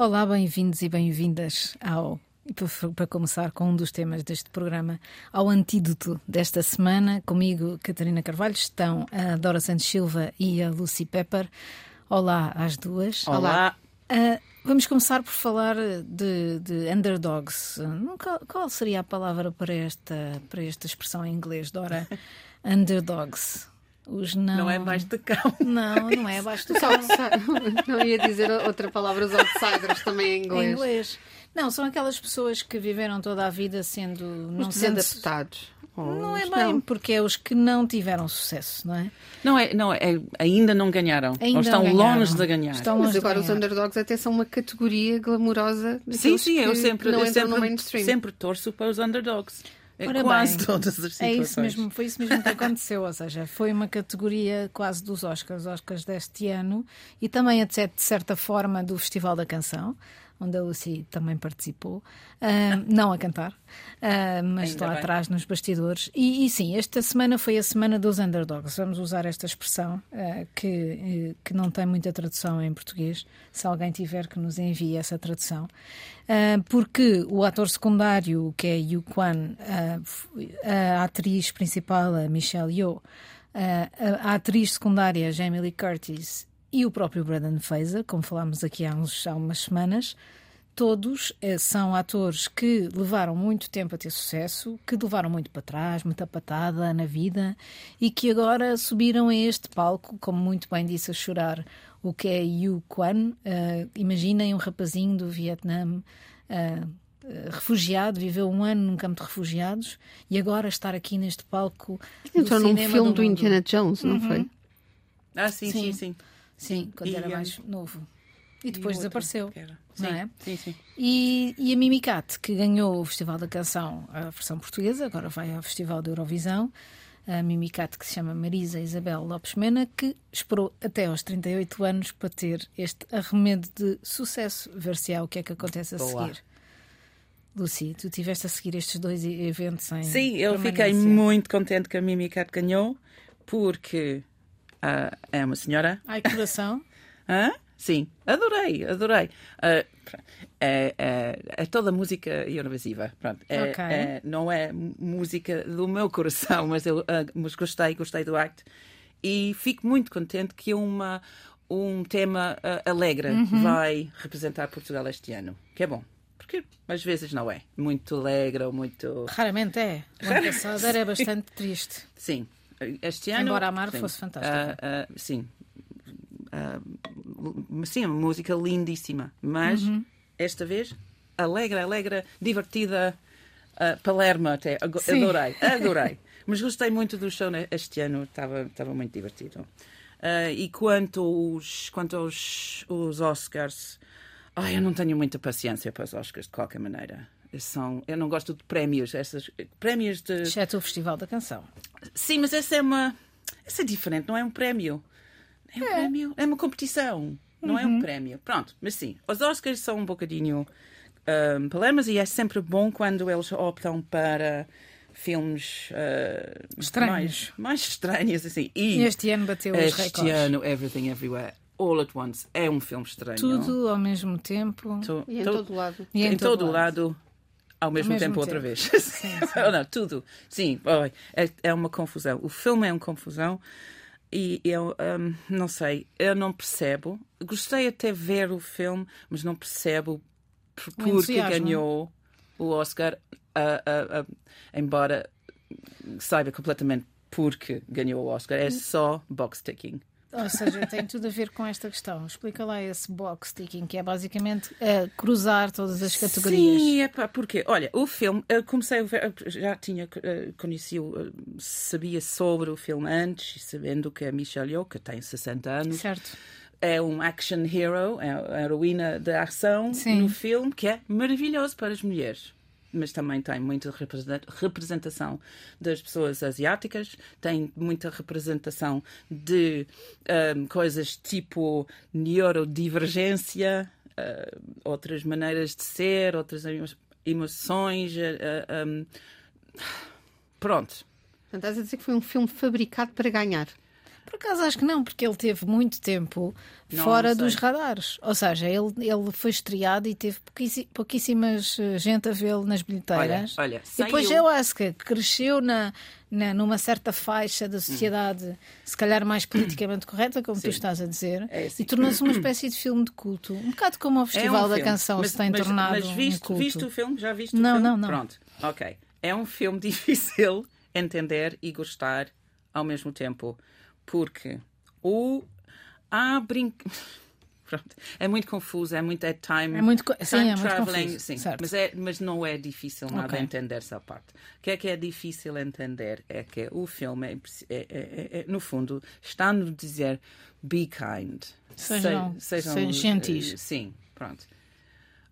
Olá, bem-vindos e bem-vindas ao. Para começar com um dos temas deste programa, ao antídoto desta semana, comigo, Catarina Carvalho, estão a Dora Santos Silva e a Lucy Pepper. Olá às duas. Olá. Uh, vamos começar por falar de, de underdogs. Qual, qual, seria a palavra para esta, para esta expressão em inglês, Dora? underdogs. Os não... não é abaixo do cão. Não, não é abaixo do cão. não ia dizer outra palavra, os outsiders também em inglês. Em inglês. Não, são aquelas pessoas que viveram toda a vida sendo. Não sendo adaptados. Não é bem, não. porque é os que não tiveram sucesso, não é? Não é, não é ainda não ganharam. Ainda ou estão ganharam. longe de ganhar. Estão Mas agora os underdogs até são uma categoria glamourosa. Sim, sim, eu sempre, eu sempre, sempre torço para os underdogs. É Ora quase bem, todas as situações. É isso mesmo, foi isso mesmo que aconteceu, ou seja, foi uma categoria quase dos Oscars, Oscars deste ano e também, de certa forma, do Festival da Canção onde a Lucy também participou, uh, não a cantar, uh, mas Ainda lá bem. atrás nos bastidores. E, e, sim, esta semana foi a semana dos underdogs. Vamos usar esta expressão uh, que, que não tem muita tradução em português. Se alguém tiver que nos envie essa tradução. porque o ator secundário, que é Yu Kwan, a atriz principal, a Michelle Yeoh, a atriz secundária, Jamie Lee Curtis, e o próprio Brandon Fraser, como falámos aqui há, uns, há umas semanas, todos eh, são atores que levaram muito tempo a ter sucesso, que levaram muito para trás, muita patada na vida e que agora subiram a este palco, como muito bem disse, a chorar o que é Yu Quan. Uh, imaginem um rapazinho do Vietnã. Uh, refugiado, viveu um ano num campo de refugiados e agora estar aqui neste palco. Entrou num filme do, do Indiana Jones, não uhum. foi? Ah, sim, sim, sim. sim. Sim, quando e, era mais novo. E depois e desapareceu. Sim, não é? sim, sim. E, e a Mimicat, que ganhou o Festival da Canção, a versão portuguesa, agora vai ao Festival da Eurovisão. A Mimicat, que se chama Marisa Isabel Lopes Mena, que esperou até aos 38 anos para ter este arremedo de sucesso. Ver se há o que é que acontece a Boa. seguir. Lucy, tu tiveste a seguir estes dois eventos em. Sim, eu fiquei muito contente que a Mimicat ganhou, porque Uh, é uma senhora. Ai, coração. Hã? Sim, adorei, adorei. Uh, é, é, é, toda música eurovisiva. Pronto. É, okay. é, não é música do meu coração, mas eu uh, mas gostei, gostei do acto. E fico muito contente que uma, um tema uh, alegre uhum. vai representar Portugal este ano, que é bom. Porque às vezes não é muito alegre ou muito. Raramente é. O ano passado era bastante triste. Sim, este ano. Embora a Mar fosse fantástica. Uh, uh, sim. Uh, sim, uma música lindíssima. Mas uhum. esta vez, alegre, alegre, divertida. Palermo até. Adorei, adorei. mas gostei muito do show este ano, estava, estava muito divertido. e quanto, aos, quanto aos, os Oscars, ai, eu não tenho muita paciência para os Oscars de qualquer maneira são. Eu não gosto de prémios, essas prémios de. Exceto o Festival da Canção. Sim, mas essa é uma. Essa é diferente, não é um prémio. É um é. prémio, é uma competição, não uhum. é um uhum. prémio. Pronto, mas sim, os Oscars são um bocadinho um, problemas e é sempre bom quando eles optam para filmes uh, estranhos. Mais, mais estranhos assim. E este ano bateu os recordes. Este ano, Everything Everywhere All at Once é um filme estranho. Tudo ao mesmo tempo. Tu, e em tu, todo lado. E em, em todo, todo lado. lado ao mesmo, ao mesmo tempo, tempo, outra vez. Sim, sim. não, tudo. Sim, é, é uma confusão. O filme é uma confusão e eu um, não sei, eu não percebo. Gostei até ver o filme, mas não percebo porque ganhou o Oscar, uh, uh, uh, embora saiba completamente porque ganhou o Oscar. É só box ticking. Ou seja, tem tudo a ver com esta questão. Explica lá esse box ticking, que é basicamente uh, cruzar todas as categorias. Sim, é pá, porque, olha, o filme, eu comecei a ver, já tinha uh, conhecido, uh, sabia sobre o filme antes, sabendo que a Michelle Yeoh, que tem 60 anos, certo. é um action hero, é a heroína da ação Sim. no filme, que é maravilhoso para as mulheres mas também tem muita representação das pessoas asiáticas, tem muita representação de um, coisas tipo neurodivergência, uh, outras maneiras de ser, outras emoções. Uh, um, pronto. Estás a dizer que foi um filme fabricado para ganhar? Por acaso acho que não, porque ele teve muito tempo não, fora não dos radares. Ou seja, ele, ele foi estreado e teve pouquíssimas eh, gente a vê-lo nas bilheteiras. Olha, olha, e depois eu acho que cresceu na, na, numa certa faixa da sociedade, hum. se calhar mais politicamente correta, como Sim. tu estás a dizer, é assim. e tornou-se uma espécie de filme de culto. Um bocado como o Festival é um da filme. Canção mas, se tem mas, tornado. Mas viste, um culto. viste o filme? Já viste não, o filme? Não, não, Pronto, ok. É um filme difícil entender e gostar ao mesmo tempo. Porque o. Há brin... Pronto. É muito confuso, é muito é time, é muito, time sim, é traveling, muito sim, mas, é, mas não é difícil nada okay. entender essa parte. O que é que é difícil entender é que o filme, é, é, é, é no fundo, está a nos dizer be kind. Sejam, Se, sejam, sejam gentis. Uh, sim, pronto.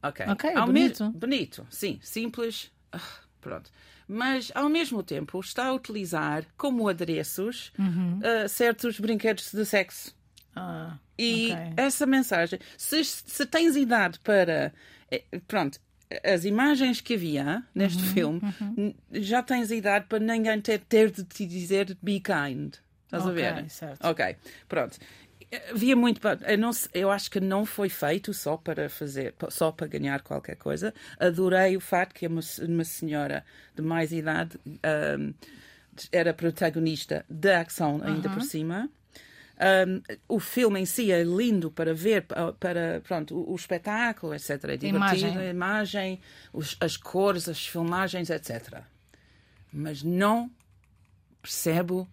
Ok. okay bonito. bonito, sim. Simples. Uh, pronto mas ao mesmo tempo está a utilizar como adereços uhum. uh, certos brinquedos de sexo. Ah, e okay. essa mensagem, se, se tens idade para. Eh, pronto, as imagens que havia neste uhum, filme, uhum. já tens idade para ninguém ter, ter de te dizer be kind. Estás okay, a ver? Certo. Ok, pronto havia muito. Eu, não, eu acho que não foi feito só para fazer, só para ganhar qualquer coisa. Adorei o facto que uma, uma senhora de mais idade um, era protagonista da ação ainda por cima. Um, o filme em si é lindo para ver, para pronto, o, o espetáculo, etc. É divertido, imagem. a imagem, os, as cores, as filmagens, etc. Mas não percebo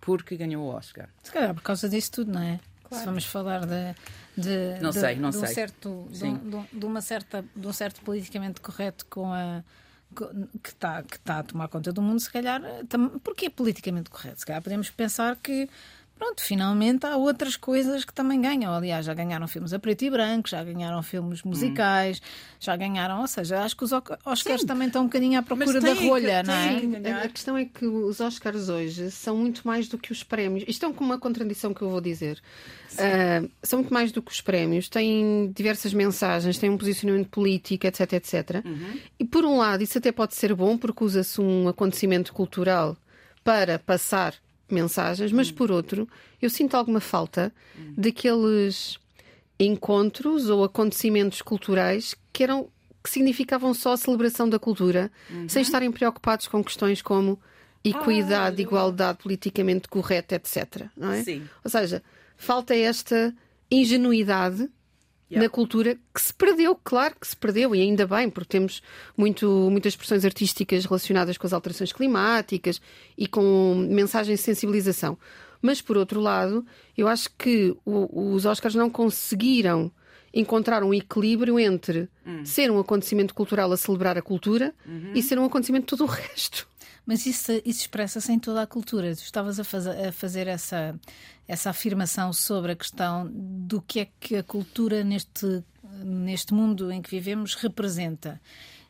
porque ganhou o Oscar. Se calhar por causa disso tudo, não é? Claro. Se vamos falar de, de, não de, sei, não de um sei. certo de, de, uma certa de um certo politicamente correto com a que está que tá a tomar conta do mundo, se calhar, tam, porque é politicamente correto? Se calhar podemos pensar que pronto, finalmente há outras coisas que também ganham. Aliás, já ganharam filmes a preto e branco, já ganharam filmes musicais, hum. já ganharam, ou seja, acho que os Oscars Sim. também estão um bocadinho à procura da rolha, que, não é? Sim, a questão é que os Oscars hoje são muito mais do que os prémios. Isto é uma contradição que eu vou dizer. Uh, são muito mais do que os prémios, têm diversas mensagens, têm um posicionamento político, etc, etc. Uhum. E por um lado, isso até pode ser bom porque usa-se um acontecimento cultural para passar mensagens, mas por outro, eu sinto alguma falta daqueles encontros ou acontecimentos culturais que eram que significavam só a celebração da cultura, uhum. sem estarem preocupados com questões como equidade, ah, igualdade politicamente correta, etc. Não é? Sim. Ou seja, falta esta ingenuidade Yeah. na cultura que se perdeu, claro que se perdeu, e ainda bem, porque temos muito, muitas expressões artísticas relacionadas com as alterações climáticas e com mensagens de sensibilização. Mas, por outro lado, eu acho que o, os Oscars não conseguiram encontrar um equilíbrio entre hum. ser um acontecimento cultural a celebrar a cultura uhum. e ser um acontecimento de todo o resto. Mas isso, isso expressa-se em toda a cultura. Tu estavas a, faz, a fazer essa, essa afirmação sobre a questão do que é que a cultura neste, neste mundo em que vivemos representa.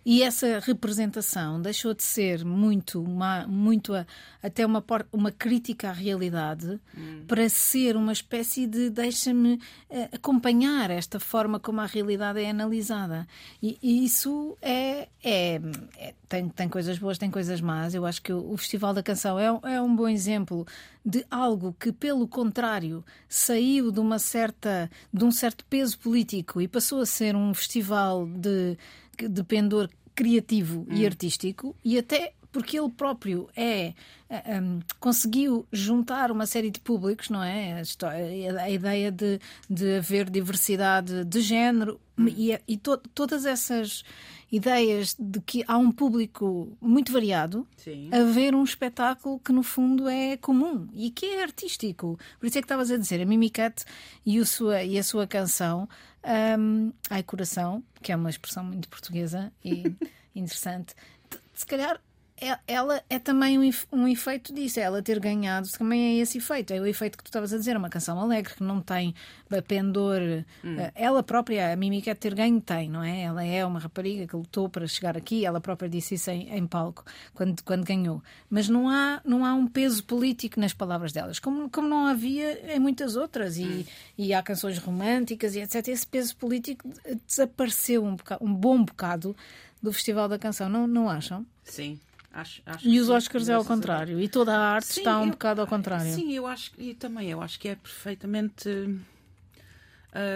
E essa representação deixou de ser muito, uma, muito a, até uma, uma crítica à realidade hum. para ser uma espécie de deixa-me uh, acompanhar esta forma como a realidade é analisada. E, e isso é, é, é, tem, tem coisas boas, tem coisas más. Eu acho que o, o Festival da Canção é, é um bom exemplo de algo que, pelo contrário, saiu de uma certa de um certo peso político e passou a ser um festival de de pendor criativo hum. e artístico e até porque ele próprio é um, eh, ehm, conseguiu juntar uma série de públicos, não é? A, a ideia de, de haver diversidade de género hum. e, e to, todas essas ideias de que há um público muito variado Sim. a ver um espetáculo que no fundo é comum e que é artístico. Por isso é que estavas a dizer, a Mimicat e, o sua, e a sua canção um, Ai Coração, que é uma expressão muito portuguesa e interessante. Se calhar ela é também um, um efeito disso, é ela ter ganhado também é esse efeito, é o efeito que tu estavas a dizer, uma canção alegre que não tem pendor, hum. Eh, ela própria, a quer ter ganho, tem, não é? Ela é uma rapariga que lutou para chegar aqui, ela própria disse isso em, em palco quando, quando ganhou, mas não há, não há um peso político nas palavras delas, como, como não havia em muitas outras, e, hum. e há canções românticas e etc. Esse peso político desapareceu um, bocado, um bom bocado do Festival da Canção, não, não acham? Sim Acho, acho e os Oscars é ao contrário. E toda a arte sim, está um eu, bocado ao contrário. Sim, eu acho e também eu acho que é perfeitamente uh,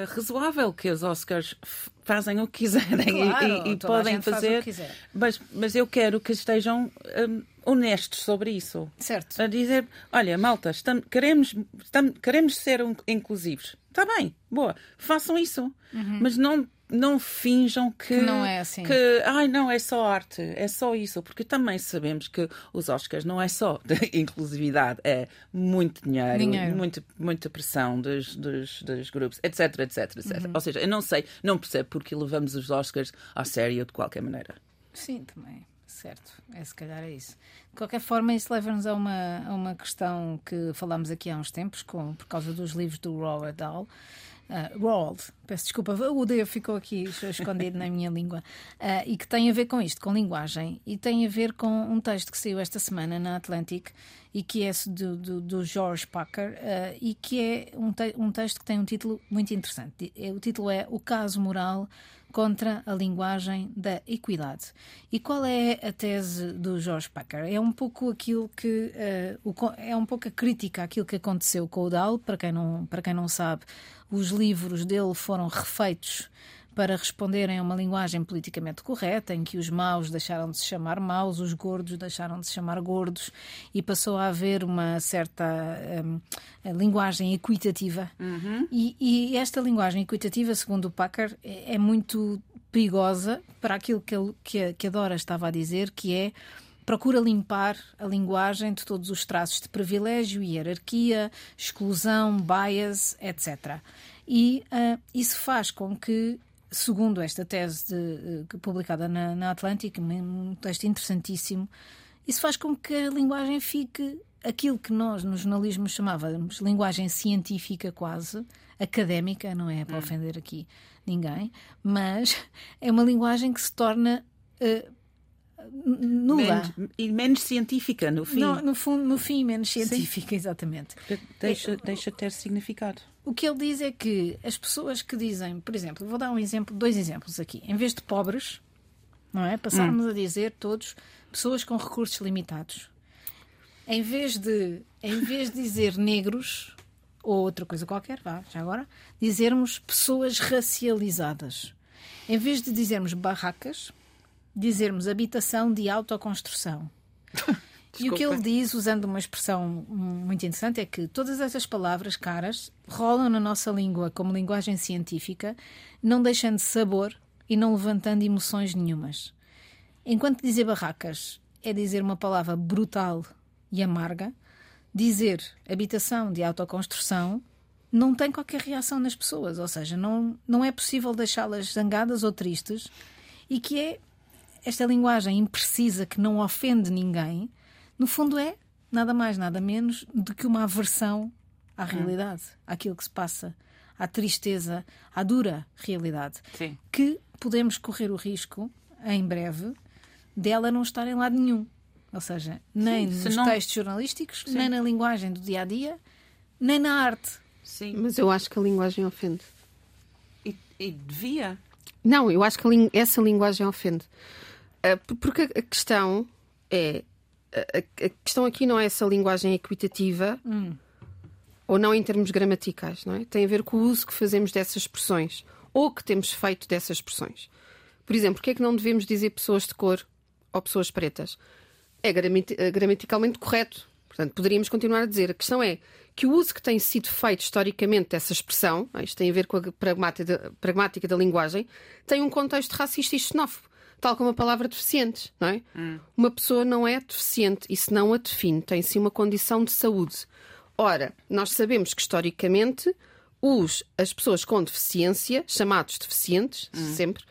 razoável que os Oscars fazem o que quiserem claro, e, e podem fazer. Faz mas, mas eu quero que estejam um, honestos sobre isso. Certo. A dizer, olha, malta, estamos, queremos, estamos, queremos ser um, inclusivos. Está bem, boa, façam isso. Uhum. Mas não não finjam que, que, não é assim. Que, ai, não, é só arte, é só isso, porque também sabemos que os Oscars não é só de inclusividade, é muito dinheiro, dinheiro. Muito, muita pressão dos, dos, dos grupos, etc, etc, etc. Uhum. Ou seja, eu não sei, não percebo porque levamos os Oscars a sério de qualquer maneira. Sim, também. Certo, é se calhar é isso. De qualquer forma, isso leva-nos a uma, a uma questão que falámos aqui há uns tempos, com, por causa dos livros do Roald Dahl, uh, Roald, peço desculpa, o D ficou aqui escondido na minha língua, uh, e que tem a ver com isto, com linguagem, e tem a ver com um texto que saiu esta semana na Atlantic e que é do, do, do George Packer uh, e que é um, te um texto que tem um título muito interessante. O título é O Caso Moral contra a linguagem da equidade. E qual é a tese do George Packer? É um pouco aquilo que uh, o, é um pouco a crítica àquilo que aconteceu com o Dal, para quem não para quem não sabe, os livros dele foram refeitos para responderem a uma linguagem politicamente correta, em que os maus deixaram de se chamar maus, os gordos deixaram de se chamar gordos, e passou a haver uma certa um, linguagem equitativa. Uhum. E, e, esta linguagem equitativa, segundo o Packer, é, é muito perigosa para aquilo que, que, a, que a Dora estava a dizer, que é procura limpar a linguagem de todos os traços de privilégio, hierarquia, exclusão, bias, etc. E uh, isso faz com que, segundo esta tese de, uh, publicada na, na Atlantic, um texto interessantíssimo, isso faz com que a linguagem fique aquilo que nós no jornalismo chamávamos linguagem científica quase, académica, não é para hum. ofender aqui ninguém, mas é uma linguagem que se torna uh, nula. E menos científica, no fim. No, no, fundo, no fim, menos científica, Sim. exatamente. Deixa, deixa ter significado. O que ele diz é que as pessoas que dizem, por exemplo, vou dar um exemplo, dois exemplos aqui. Em vez de pobres, não é? Passarmos hum. a dizer todos pessoas com recursos limitados. Em vez de, em vez de dizer negros ou outra coisa qualquer, vá, já agora, dizermos pessoas racializadas. Em vez de dizermos barracas, dizermos habitação de autoconstrução. e o que ele diz, usando uma expressão muito interessante, é que todas essas palavras caras rolam na nossa língua como linguagem científica, não deixando sabor e não levantando emoções nenhumas. Enquanto dizer barracas é dizer uma palavra brutal e amarga, dizer habitação de autoconstrução não tem qualquer reação nas pessoas, ou seja, não, não é possível deixá-las zangadas ou tristes e que é esta linguagem imprecisa que não ofende ninguém, no fundo é nada mais, nada menos do que uma aversão à realidade, hum. àquilo que se passa, à tristeza, à dura realidade. Sim. Que podemos correr o risco, em breve, dela não estar em lado nenhum. Ou seja, nem Sim, nos não... textos jornalísticos, Sim. nem na linguagem do dia a dia, nem na arte. Sim. Mas eu acho que a linguagem ofende. E, e devia. Não, eu acho que essa linguagem ofende. Ah, porque a questão é. A questão aqui não é essa linguagem equitativa hum. ou não em termos gramaticais, não é? Tem a ver com o uso que fazemos dessas expressões ou que temos feito dessas expressões. Por exemplo, porque é que não devemos dizer pessoas de cor ou pessoas pretas? É gramaticalmente correto. Portanto, poderíamos continuar a dizer. A questão é que o uso que tem sido feito historicamente dessa expressão, isto tem a ver com a pragmática, pragmática da linguagem, tem um contexto racista e xenófobo tal como a palavra deficientes, não é? Hum. Uma pessoa não é deficiente, isso não a define, tem sim uma condição de saúde. Ora, nós sabemos que historicamente os, as pessoas com deficiência, chamados deficientes, hum. sempre,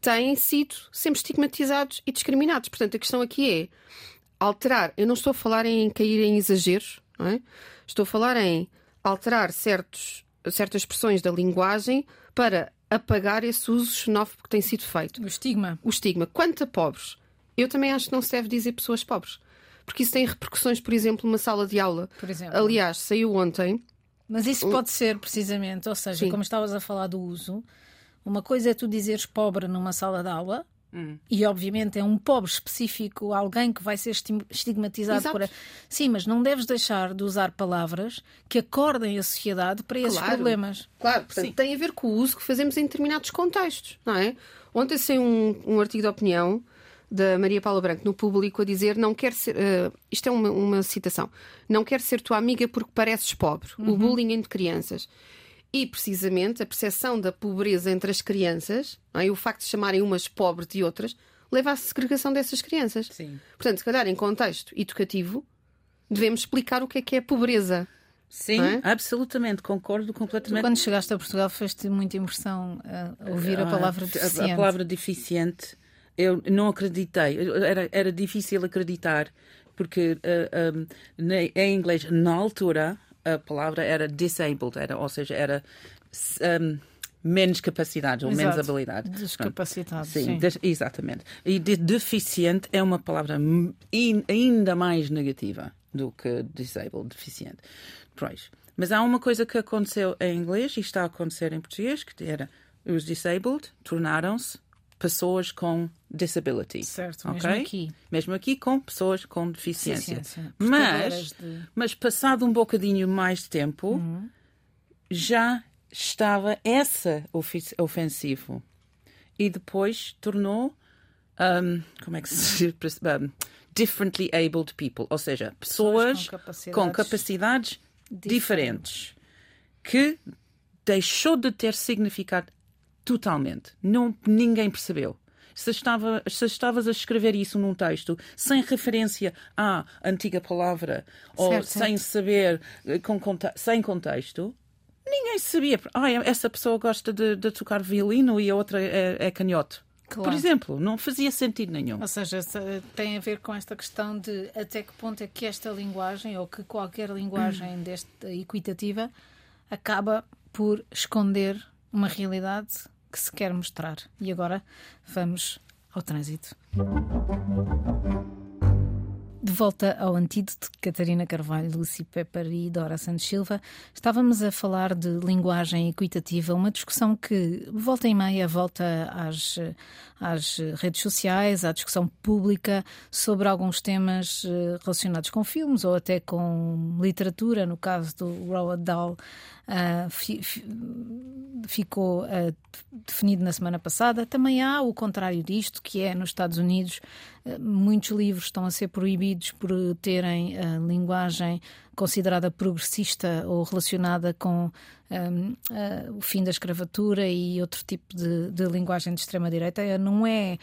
têm sido sempre estigmatizados e discriminados. Portanto, a questão aqui é alterar. Eu não estou a falar em cair em exageros, não é? Estou a falar em alterar certos, certas expressões da linguagem para apagar esse uso xenófobo que tem sido feito. O estigma. O estigma. Quanto a pobres, eu também acho que não se deve dizer pessoas pobres. Porque isso tem repercussões, por exemplo, numa sala de aula. Por exemplo. Aliás, saiu ontem. Mas isso pode ser precisamente, ou seja, Sim. como estavas a falar do uso, uma coisa é tu dizeres pobre numa sala de aula Hum. E obviamente é um pobre específico, alguém que vai ser estigmatizado Exato. por. Sim, mas não deves deixar de usar palavras que acordem a sociedade para esses claro. problemas. Claro, portanto, Sim. tem a ver com o uso que fazemos em determinados contextos, não é? Ontem saiu um, um artigo de opinião da Maria Paula Branco no público a dizer não quer ser uh, isto é uma, uma, citação não quer ser tua amiga porque pareces pobre uhum. o bullying entre crianças e precisamente a percepção da pobreza entre as crianças é? o facto de chamarem umas pobres de outras leva à segregação dessas crianças Sim. portanto se calhar em contexto educativo devemos explicar o que é que é pobreza Sim, é? absolutamente, concordo completamente. Tu, quando chegaste a Portugal, fez-te muita impressão a ouvir a ah, palavra deficiente. A, a palavra deficiente eu não acreditei. Era, era difícil acreditar, porque uh, eh, um, eh, em inglês, na altura, a palavra era disabled, era, ou seja, era um, menos capacidade ou menos habilidade. Descapacitado. Sim, sim. exatamente. E de deficiente é uma palavra in, ainda mais negativa do que disabled, deficiente. Pois. Mas há uma coisa que aconteceu em inglês e está a acontecer em português, que era os disabled tornaram-se pessoas com disability. Certo, okay? mesmo aqui. Mesmo aqui com pessoas com deficiência. deficiência. Mas, de... mas passado um bocadinho mais de tempo, uhum. já estava essa ofensivo. E depois tornou, um, como é que se diz? Um, differently abled people, ou seja, pessoas, pessoas com capacidades, com capacidades diferentes. diferentes, que deixou de ter significado Totalmente. Não, ninguém percebeu. Se, estava, se estavas a escrever isso num texto sem referência à antiga palavra ou certo. sem saber, eh, com, sem contexto, ninguém sabia. Ah, essa pessoa gosta de, de tocar violino e a outra é, é canhoto. Claro. Por exemplo, não fazia sentido nenhum. Ou seja, tem a ver com esta questão de até que ponto é que esta linguagem, ou que qualquer linguagem desta equitativa, acaba por esconder uma realidade que se quer mostrar. E agora vamos ao trânsito. De volta ao antídoto, Catarina Carvalho, Lucy Pepper e Dora Santos Silva, estávamos a falar de linguagem equitativa, uma discussão que volta e meia volta às, às redes sociais, à discussão pública sobre alguns temas eh, relacionados com filmes ou até com literatura, no caso do Roald Dahl uh, fi, fi, ficou uh, definido na semana passada. Também há o contrário disto, que é nos Estados Unidos, uh, muitos livros estão a ser proibidos por terem linguagem considerada progressista ou relacionada com um, o fim da escravatura e outro tipo de, de linguagem de extrema-direita. Não é.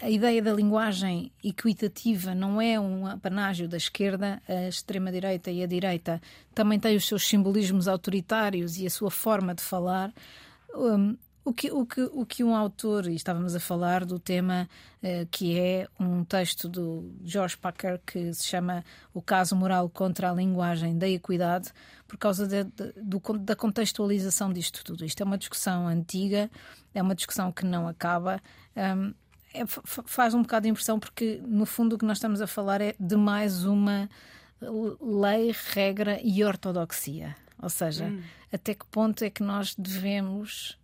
A ideia da linguagem equitativa não é um apanágio da esquerda, a extrema-direita e a direita também têm os seus simbolismos autoritários e a sua forma de falar. Um, o que, o, que, o que um autor, e estávamos a falar do tema uh, que é um texto do George Packer que se chama O Caso Moral contra a Linguagem da Equidade, por causa de, de, do, da contextualização disto tudo. Isto é uma discussão antiga, é uma discussão que não acaba. Um, é, faz um bocado de impressão porque, no fundo, o que nós estamos a falar é de mais uma lei, regra e ortodoxia. Ou seja, hum. até que ponto é que nós devemos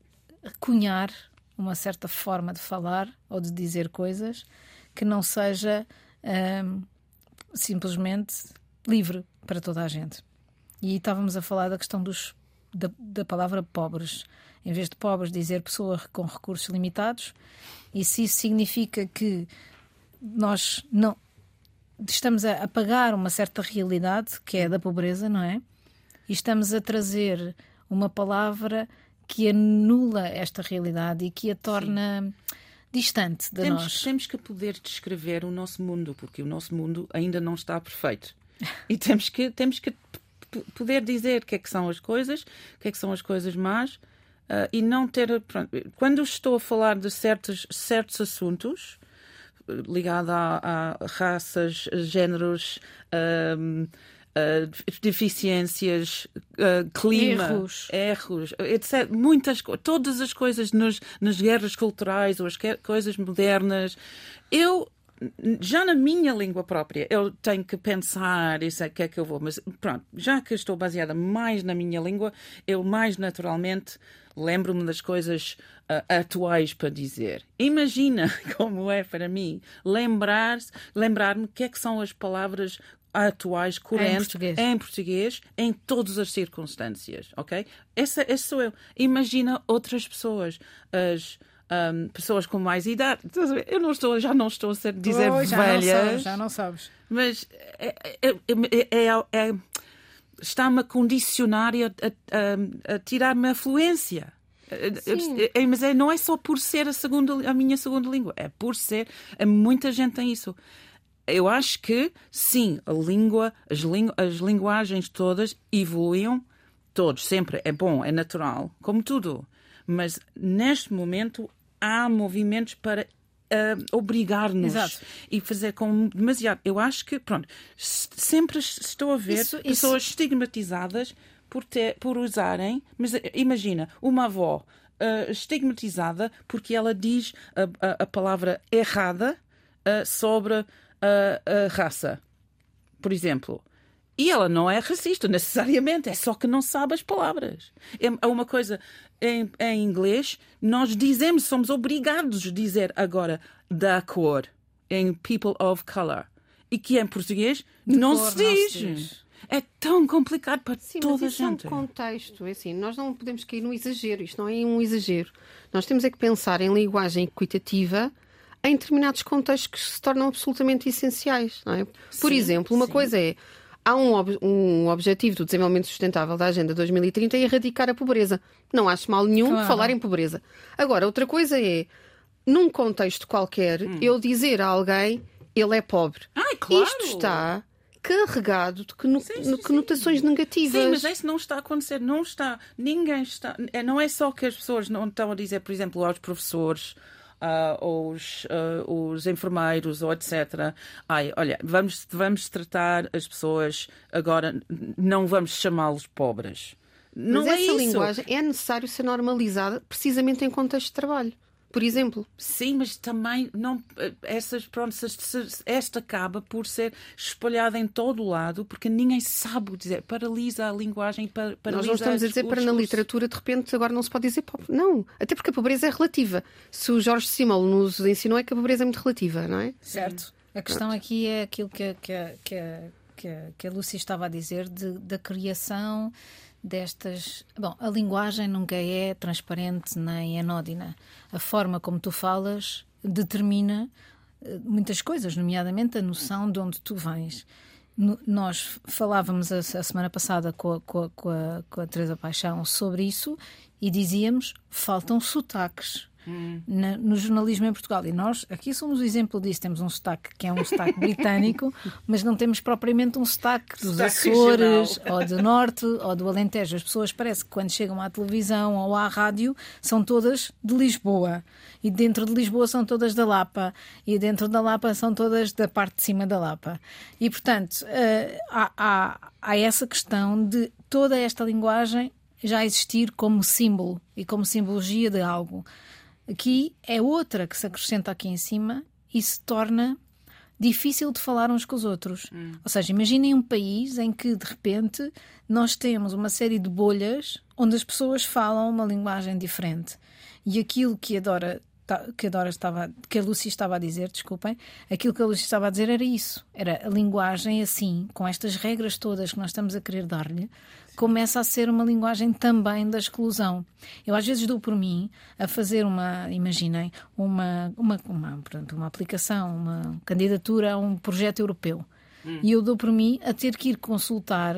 cunhar uma certa forma de falar ou de dizer coisas que não seja hum, simplesmente livre para toda a gente. E estávamos a falar da questão dos, da, da palavra pobres. Em vez de pobres, dizer pessoa com recursos limitados e se isso significa que nós não estamos a apagar uma certa realidade que é da pobreza, não é? E estamos a trazer uma palavra que anula esta realidade e que a torna Sim. distante de temos, nós. Temos que poder descrever o nosso mundo, porque o nosso mundo ainda não está perfeito. E temos que, temos que poder dizer o que é que são as coisas, o que é que são as coisas más Uh, e não ter. Pronto, quando estou a falar de certos, certos assuntos ligados a, a, raças, géneros, uh, deficiências, uh, clima, erros, erros etc. Muitas todas as coisas nos, nas guerras culturais ou as coisas modernas. Eu já na minha língua própria, eu tenho que pensar isso é que é que eu vou, mas pronto, já que estou baseada mais na minha língua, eu mais naturalmente lembro-me das coisas uh, atuais para dizer. Imagina como é para mim lembrar lembrar-me o que é que são as palavras atuais, correntes, em português. em português, em todas as circunstâncias, ok? Essa, essa sou eu. Imagina outras pessoas, as um, pessoas com mais idade. Eu não estou, já não estou a ser dizer oh, já velhas. Não sabes, já não sabes. Mas é, é, é, é está-me a condicionar e a, a, a tirar-me a fluência. É, mas é, não é só por ser a, segunda, a minha segunda língua, é por ser. Muita gente tem isso. Eu acho que, sim, a língua, as, lingu, as linguagens todas evoluíam, todos, sempre. É bom, é natural, como tudo. Mas neste momento há movimentos para uh, obrigar-nos e fazer com demasiado. Eu acho que, pronto, sempre estou a ver isso, pessoas isso... estigmatizadas por, ter, por usarem, mas eh, imagina, uma avó uh, estigmatizada porque ela diz a, a, a palavra errada uh, sobre a, a raça, por exemplo. E ela não é racista necessariamente, é só que não sabe as palavras. É uma coisa em, em inglês, nós dizemos, somos obrigados a dizer agora da cor, em people of color. E que em português não se, diz. não se, diz. É tão complicado para Sim, toda mas a gente. É um contexto, é assim, nós não podemos cair no exagero, isto não é um exagero. Nós temos é que pensar em linguagem equitativa em determinados contextos que se tornam absolutamente essenciais. É? Por sim, exemplo, uma sim. coisa é há um, ob um objetivo do desenvolvimento sustentável da Agenda 2030 é erradicar a pobreza. Não acho mal nenhum claro. falar em pobreza. Agora, outra coisa é, num contexto qualquer, hum. eu dizer a alguém ele é pobre. Ai, claro. Isto está carregado de conotações negativas. Sim, mas isso não está a acontecer. Não está. Ninguém está. É, não é só que as pessoas não estão a dizer, por exemplo, aos professores uh, os, uh, os enfermeiros ou etc. Ai, olha, vamos, vamos tratar as pessoas agora, não vamos chamá-los pobres. Não Mas é essa isso. linguagem é necessário ser normalizada precisamente em contexto de trabalho por exemplo. Sim, mas também não essas pronto, esta acaba por ser espalhada em todo o lado porque ninguém sabe dizer, paralisa a linguagem, paralisa Nós não estamos a dizer para na literatura de repente agora não se pode dizer pobre. Não, até porque a pobreza é relativa. Se o Jorge Simmel nos ensinou é que a pobreza é muito relativa, não é? Certo. A questão pronto. aqui é aquilo que, que, que, que, que a Lúcia estava a dizer de, da criação destas. Bom, a linguagem nunca é transparente nem anódina. A forma como tu falas determina eh, muitas coisas, nomeadamente a noção de onde tu vens. nós falávamos a, a, semana passada com a, com, a, com, a, com a Teresa Paixão sobre isso e dizíamos faltam sotaques na, no jornalismo em Portugal. E nós aqui somos o exemplo disso. Temos um sotaque que é um sotaque britânico, mas não temos propriamente um sotaque dos sotaque Açores, regional. ou do Norte, ou do Alentejo. As pessoas parece que quando chegam à televisão ou à rádio são todas de Lisboa. E dentro de Lisboa são todas da Lapa. E dentro da Lapa são todas da parte de cima da Lapa. E, portanto, uh, há, há, há essa questão de toda esta linguagem já existir como símbolo e como simbologia de algo. Aqui é outra que se acrescenta aqui em cima e se torna difícil de falar uns com os outros. Hum. Ou seja, imaginem um país em que de repente nós temos uma série de bolhas onde as pessoas falam uma linguagem diferente. E aquilo que a Dora, que a, Dora estava, que a Lucy estava a dizer, desculpem, aquilo que a Lucy estava a dizer era isso. Era a linguagem assim, com estas regras todas que nós estamos a querer dar-lhe, começa a ser uma linguagem também da exclusão. Eu às vezes dou por mim a fazer uma, imaginem, uma, uma, uma, portanto, uma aplicação, uma candidatura a um projeto europeu. Hum. E eu dou por mim a ter que ir consultar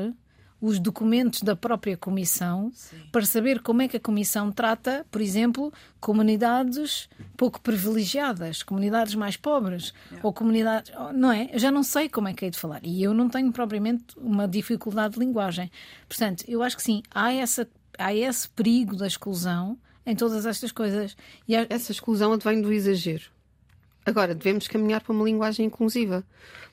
os documentos da própria Comissão Sim. para saber como é que a Comissão trata, por exemplo, comunidades pouco privilegiadas, comunidades mais pobres, yeah. ou comunidades. Não é? Eu já não sei como é que é de falar. E eu não tenho propriamente uma dificuldade de linguagem. Portanto, eu acho que sim, há, essa, há esse perigo da exclusão em todas estas coisas. E há... Essa exclusão advém do exagero. Agora, devemos caminhar para uma linguagem inclusiva.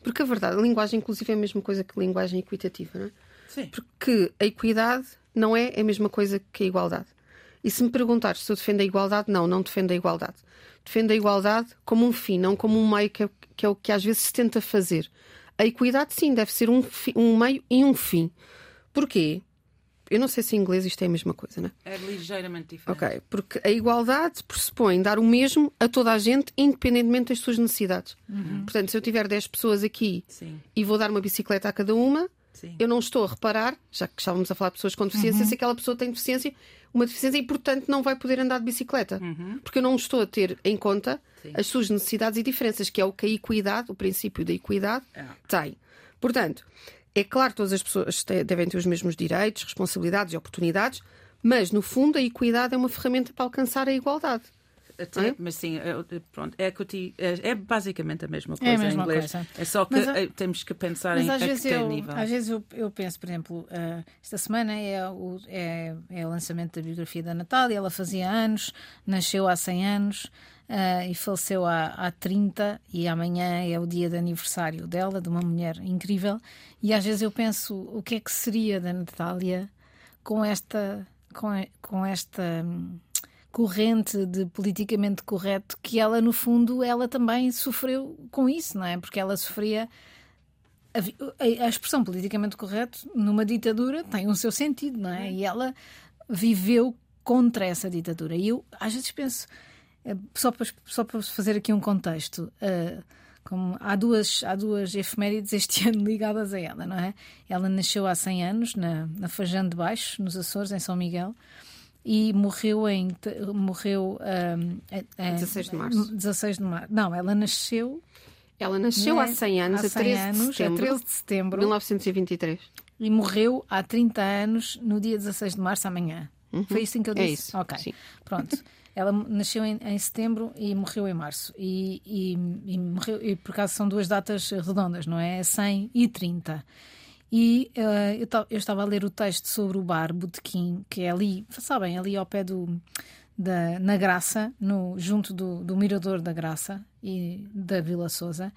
Porque a verdade, a linguagem inclusiva é a mesma coisa que a linguagem equitativa, não é? Sim. Porque a equidade não é a mesma coisa que a igualdade. E se me perguntares se eu defendo a igualdade, não, não defendo a igualdade. Defendo a igualdade como um fim, não como um meio, que é, que é o que às vezes se tenta fazer. A equidade, sim, deve ser um, um meio e um fim. Porquê? Eu não sei se em inglês isto é a mesma coisa, não é? É ligeiramente diferente. Ok, porque a igualdade pressupõe dar o mesmo a toda a gente, independentemente das suas necessidades. Uhum. Portanto, se eu tiver 10 pessoas aqui Sim. e vou dar uma bicicleta a cada uma, Sim. eu não estou a reparar, já que estávamos a falar de pessoas com deficiência, uhum. se aquela pessoa tem deficiência, uma deficiência e, portanto, não vai poder andar de bicicleta. Uhum. Porque eu não estou a ter em conta Sim. as suas necessidades e diferenças, que é o que a equidade, o princípio da equidade, é. tem. Portanto, é claro que todas as pessoas devem ter os mesmos direitos, responsabilidades e oportunidades, mas, no fundo, a equidade é uma ferramenta para alcançar a igualdade. Até, é? Mas sim, pronto, equity é, é basicamente a mesma coisa é a mesma em inglês. Coisa. É só que mas, eh, temos que pensar em a que eu, nível. Às vezes eu, eu penso, por exemplo, uh, esta semana é o, é, é o lançamento da biografia da Natália, ela fazia anos, nasceu há 100 anos. Uh, e faleceu há, há 30 e amanhã é o dia de aniversário dela, de uma mulher incrível. E às vezes eu penso o que é que seria da Natália com esta com, com esta hum, corrente de politicamente correto que ela, no fundo, ela também sofreu com isso, não é? Porque ela sofria. A, expressão politicamente correto numa ditadura tem um seu sentido, não é? E ela viveu contra essa ditadura. E eu, às vezes, penso, eh, só para, só para fazer aqui um contexto. Uh, como há duas, há duas efemérides este ano ligadas a ela, não é? Ela nasceu há 100 anos na, na Fajã de Baixo, nos Açores, em São Miguel e morreu em morreu um, é, 16 de março. 16 de março. Não, ela nasceu ela nasceu há 100 anos, há 100 a 13 anos, de setembro, a 13 de setembro 1923. E morreu há 30 anos no dia 16 de março amanhã. Uhum. Foi isso que eu é disse? É isso. OK. Sim. Pronto. Ela nasceu em, em, setembro e morreu em março. E, e, e, morreu, e por acaso são duas datas redondas, não é? 100 e 30. E uh, eu, eu, estava a ler o texto sobre o bar Botequim, que é ali, sabem, ali ao pé do. Da, na Graça, no, junto do, do Mirador da Graça e da Vila Souza,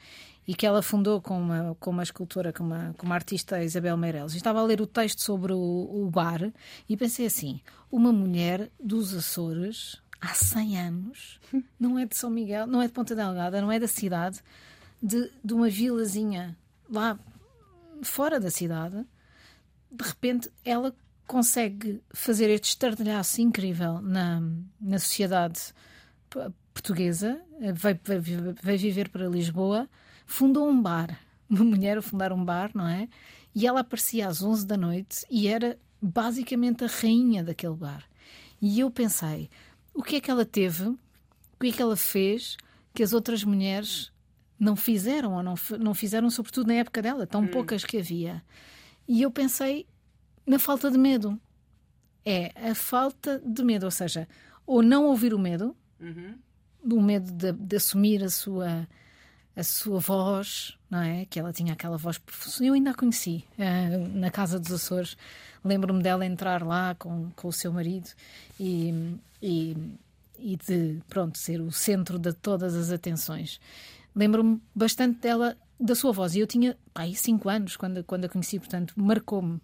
e que ela fundou com uma, com uma escultora, com uma, com uma artista Isabel Meireles. estava a ler o texto sobre o, o bar e pensei assim: uma mulher dos Açores, há 100 anos, não é de São Miguel, não é de Ponta Delgada, não é da cidade, de, de uma vilazinha lá fora da cidade, de repente ela consegue fazer este estardalhaço incrível na, na sociedade portuguesa, vai, vai, vai viver para Lisboa, fundou um bar. Uma mulher a fundar um bar, não é? E ela aparecia às 11 da noite e era basicamente a rainha daquele bar. E eu pensei, o que é que ela teve, o que é que ela fez que as outras mulheres não fizeram, ou não, não fizeram, sobretudo na época dela, tão hum. poucas que havia. E eu pensei na falta de medo. É a falta de medo, ou seja, ou não ouvir o medo, uhum. o medo de, de, assumir a sua, a sua voz, não é? Que ela tinha aquela voz. Eu ainda a conheci uh, na Casa dos Açores. Lembro-me dela entrar lá com, com o seu marido e, e, e de, pronto, ser o centro de todas as atenções lembro-me bastante dela, da sua voz. E eu tinha aí cinco anos quando, quando a conheci, portanto, marcou-me.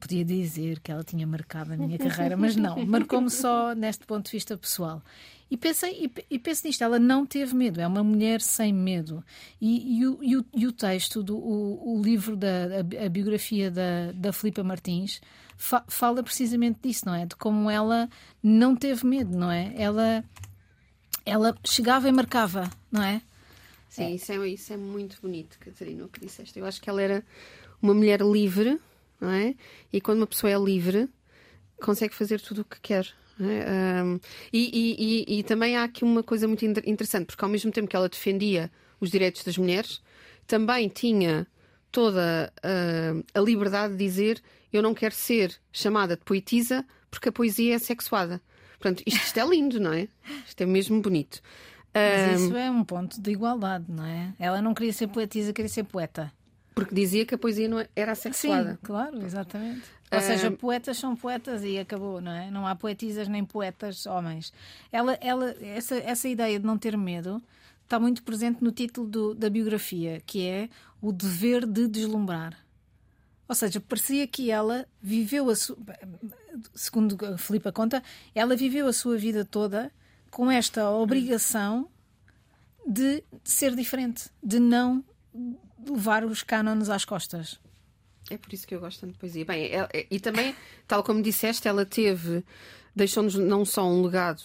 Podia dizer que ela tinha marcado a minha carreira, mas não, marcou-me só neste ponto de vista pessoal. E pensei e, e penso nisto, ela não teve medo, é uma mulher sem medo. E, e, o, e, o, e o, texto, do, o, o livro, da, a, a, biografia da, da Filipa Martins, fa, fala precisamente disso, não é? De como ela não teve medo, não é? Ela, ela chegava e marcava, não é? Sim, é. Isso, é, isso é muito bonito, Catarina, o que disseste. Eu acho que ela era uma mulher livre, não é? E quando uma pessoa é livre, consegue fazer tudo o que quer. É? Um, e, e, e, e, também há aqui uma coisa muito interessante, porque ao mesmo tempo que ela defendia os direitos das mulheres, também tinha toda uh, a liberdade de dizer eu não quero ser chamada de poetisa porque a poesia é sexuada. Portanto, isto, isto é lindo, não é? Isto é mesmo bonito. Mas isso é um ponto de igualdade, não é? Ela não queria ser poetisa, queria ser poeta. Porque dizia que a poesia não era sexuada. Sim, claro, exatamente. Ou seja, poetas são poetas e acabou, não é? Não há poetisas nem poetas homens. Ela, ela, essa, essa ideia de não ter medo está muito presente no título do, da biografia, que é o dever de deslumbrar. Ou seja, parecia que ela viveu a sua. segundo a Filipa conta, ela viveu a sua vida toda com esta obrigação de ser diferente, de não levar os cânones às costas. É por isso que eu gosto tanto de poesia. Bem, é, é, e também, tal como disseste, ela teve, deixou-nos não só um legado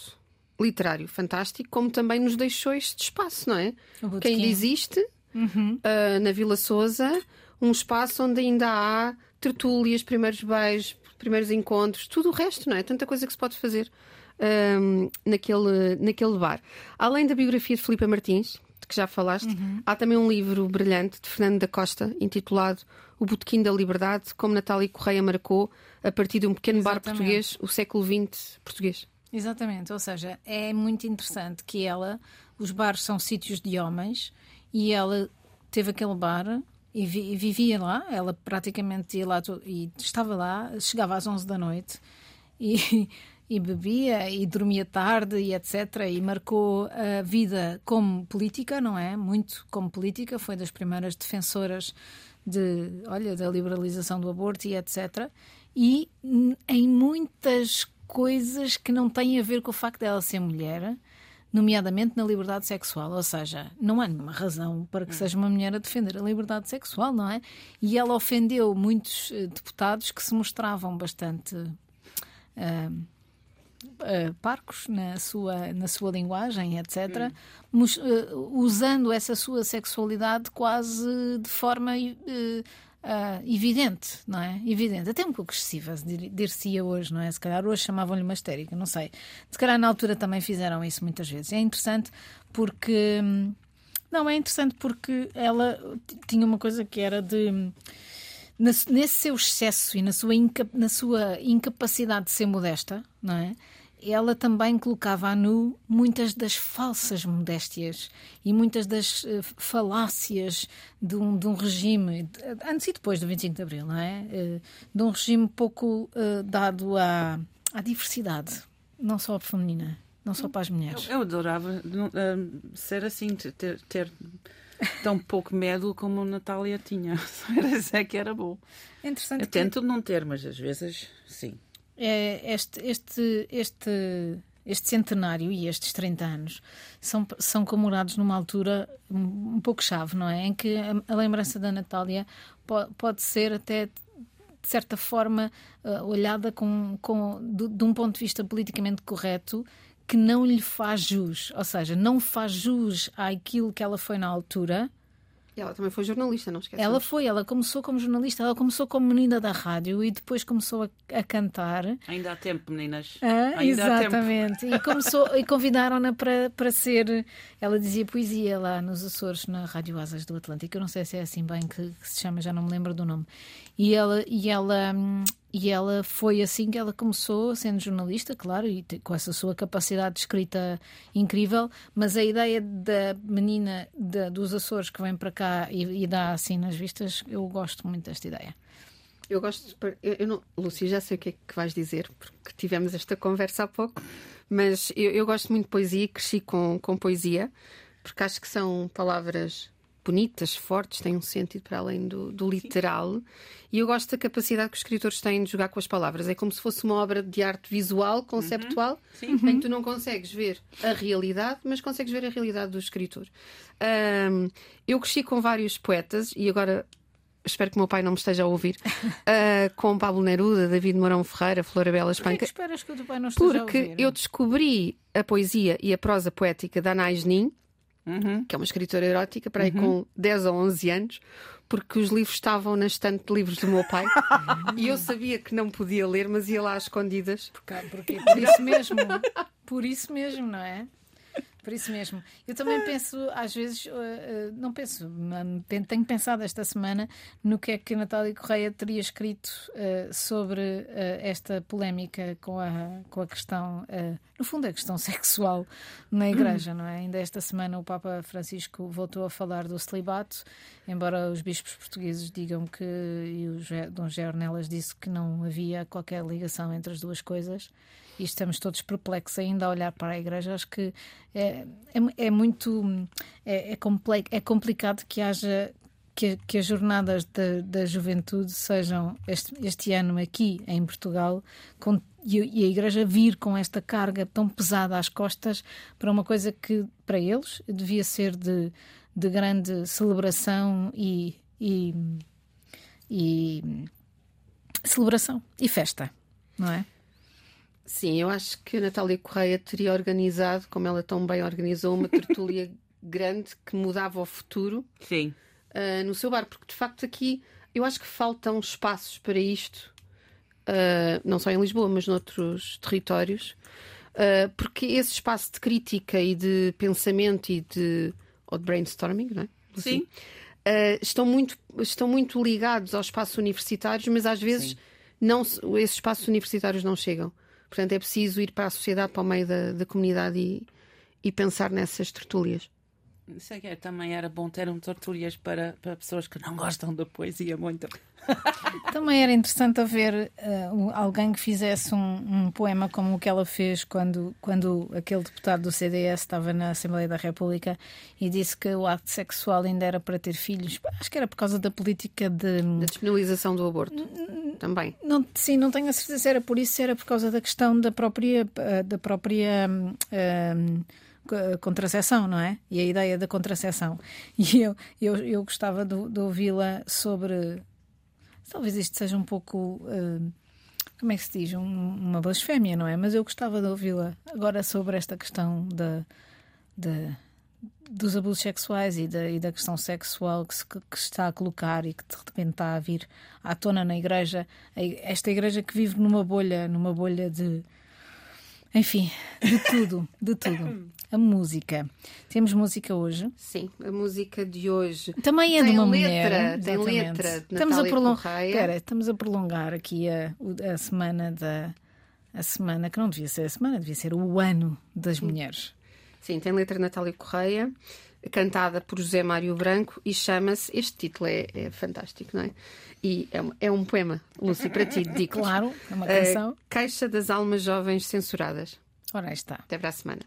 literário fantástico, como também nos deixou este espaço, não é? Que ainda existe uhum. uh, na Vila Souza, um espaço onde ainda há tertúlias, primeiros beijos, primeiros encontros, tudo o resto, não é? Tanta coisa que se pode fazer um, naquele, naquele bar. Além da biografia de Filipe Martins, de que já falaste, uhum. há também um livro brilhante de Fernando da Costa, intitulado O Botequim da Liberdade, como Natália Correia marcou, a partir de um pequeno Exatamente. bar português, o século XX português. Exatamente, ou seja, é muito interessante que ela, os bares são sítios de homens, e ela teve aquele bar e, vi, vivia lá, ela praticamente ia lá e estava lá, chegava às 11 da noite e e bebia e dormia tarde e etc. E marcou a vida como política, não é? Muito como política, foi das primeiras defensoras de, olha, da liberalização do aborto e etc. E em muitas coisas que não têm a ver com o facto dela ser mulher, nomeadamente na liberdade sexual. Ou seja, não há nenhuma razão para que seja uma mulher a defender a liberdade sexual, não é? E ela ofendeu muitos eh, deputados que se mostravam bastante. Uh, uh, parcos na sua, na sua linguagem, etc., hum. uh, usando essa sua sexualidade quase de forma uh, evidente, não é? Evidente, até um pouco excessiva, dir-se-ia hoje, não é? Se calhar hoje chamavam-lhe uma histérica, não sei. Se calhar na altura também fizeram isso muitas vezes. É interessante porque. Não, é interessante porque ela tinha uma coisa que era de nesse seu excesso e na sua, na sua incapacidade de ser modesta, não é? ela também colocava a nu muitas das falsas modéstias e muitas das uh, falácias de um, de um regime, antes e depois do 25 de Abril, não é? Uh, de um regime pouco uh, dado à, à diversidade, não só feminina, não só para as mulheres. Eu, eu adorava ser assim, ter, ter tão pouco medo como a Natália tinha. Era isso é que era bom. É interessante. Eu que... tento não ter, mas às vezes sim é este, este, este, este centenário e estes 30 anos são, são comemorados numa altura um pouco chave, não é? Em que a, a lembrança da Natália pode, pode ser até de certa forma uh, olhada com, com, de, de um ponto de vista politicamente correto que não lhe faz jus, ou seja, não faz jus àquilo que ela foi na altura, ela também foi jornalista, não esquece. Ela foi, ela começou como jornalista, ela começou como menina da rádio e depois começou a, a cantar. Ainda há tempo, meninas. Ah, exatamente. E, começou, e convidaram-na para, para ser. Ela dizia poesia lá nos Açores, na Rádio Asas do Atlântico. Eu não sei se é assim bem que, que se chama, já não me lembro do nome. E ela, e ela hum, e ela foi assim que ela começou, sendo jornalista, claro, e com essa sua capacidade de escrita incrível. Mas a ideia da menina de, dos Açores que vem para cá e, e, dá assim nas vistas, eu gosto muito desta ideia. Eu gosto. Eu, eu não, Lúcia, já sei o que é que vais dizer, porque tivemos esta conversa há pouco, mas eu, eu gosto muito de poesia cresci com, com poesia, porque acho que são palavras bonitas, fortes, têm um sentido para além do, do literal. Sim. E eu gosto da capacidade que os escritores têm de jogar com as palavras. É como se fosse uma obra de arte visual, conceptual, uhum. em que tu não consegues ver a realidade, mas consegues ver a realidade do escritor. Um, eu cresci com vários poetas e agora espero que o meu pai não me esteja a ouvir, uh, com Pablo Neruda, David Mourão Ferreira, Florabela Espanca. Por que esperas que o teu pai não esteja Porque a ouvir? eu descobri a poesia e a prosa poética da Anais Nin, uhum. que é uma escritora erótica, para aí uhum. com 10 ou 11 anos, porque os livros estavam na estante de livros do meu pai e eu sabia que não podia ler, mas ia lá às escondidas. Porque, porque por isso mesmo, por isso mesmo, não é? Por isso mesmo. Eu também penso, às vezes, uh, uh, não penso, tenho pensado esta semana no que é que Natália Correia teria escrito uh, sobre esta polémica com a, com a questão, no fundo, a questão sexual na Igreja, não é? Ainda esta semana o Papa Francisco voltou a falar do celibato, embora os bispos portugueses digam que, e o Dom Gernelas disse que não havia qualquer ligação entre as duas coisas e estamos todos perplexos ainda a olhar para a igreja. Acho que é, é, é muito é, é, é complicado que haja que, que as jornadas da, da juventude sejam este, este ano aqui em Portugal com, e, e, a Igreja vir com esta carga tão pesada às costas para uma coisa que para eles devia ser de, de grande celebração e, e, e celebração e festa, não é? Sim, eu acho que a Natália Correia teria organizado, como ela tão bem organizou, uma tertúlia grande que mudava o futuro Sim. Uh, no seu bar, porque de facto aqui eu acho que faltam espaços para isto, uh, não só em Lisboa, mas noutros territórios, uh, porque esse espaço de crítica e de pensamento e de, ou de brainstorming, não é? Assim, Sim. estão, muito, estão muito ligados aos espaços universitários, mas às vezes não, esses espaços universitários não chegam. Portanto, é preciso ir para a sociedade, para o meio da, da comunidade e, e pensar nessas tertúlias. Sei que é, também era bom ter um tertúlias para, para pessoas que não gostam da poesia muito. Também era interessante haver uh, alguém que fizesse um, um, poema como o que ela fez quando, quando aquele deputado do CDS estava na Assembleia da República e disse que o ato sexual ainda era para ter filhos. Acho que era por causa da política de. Da despenalização do aborto. Também. Não, sim, não tenho a certeza se era por isso, se era por causa da questão da própria. Eh, da própria uh, contracepção, não é? E a ideia da contracepção. E eu, eu, eu gostava de, de ouvi-la sobre. Talvez isto seja um pouco. Uh, como é que se diz? Um, uma blasfémia, não é? Mas eu gostava de ouvi-la agora sobre esta questão da, da, dos abusos sexuais e da, e da questão sexual que se, que está a colocar e que de repente está a vir à tona na igreja. Esta igreja que vive numa bolha, numa bolha de. Enfim, de tudo, de tudo. a música. Temos música hoje? Sim, a música de hoje. Também é tem de uma letra, mulher. Tem letra. Estamos, a prolongar, Pera, estamos a prolongar aqui a, a semana da. A semana, que não devia ser a semana, devia ser o ano das mulheres. Sim, tem letra de Natália Correia, cantada por José Mário Branco e chama-se. Este título é, é, fantástico, não é? E é, é um poema, Lúcia, para ti, digo. Claro, é uma canção. Caixa das Almas Jovens Censuradas. Ora, aí está. Até para a semana.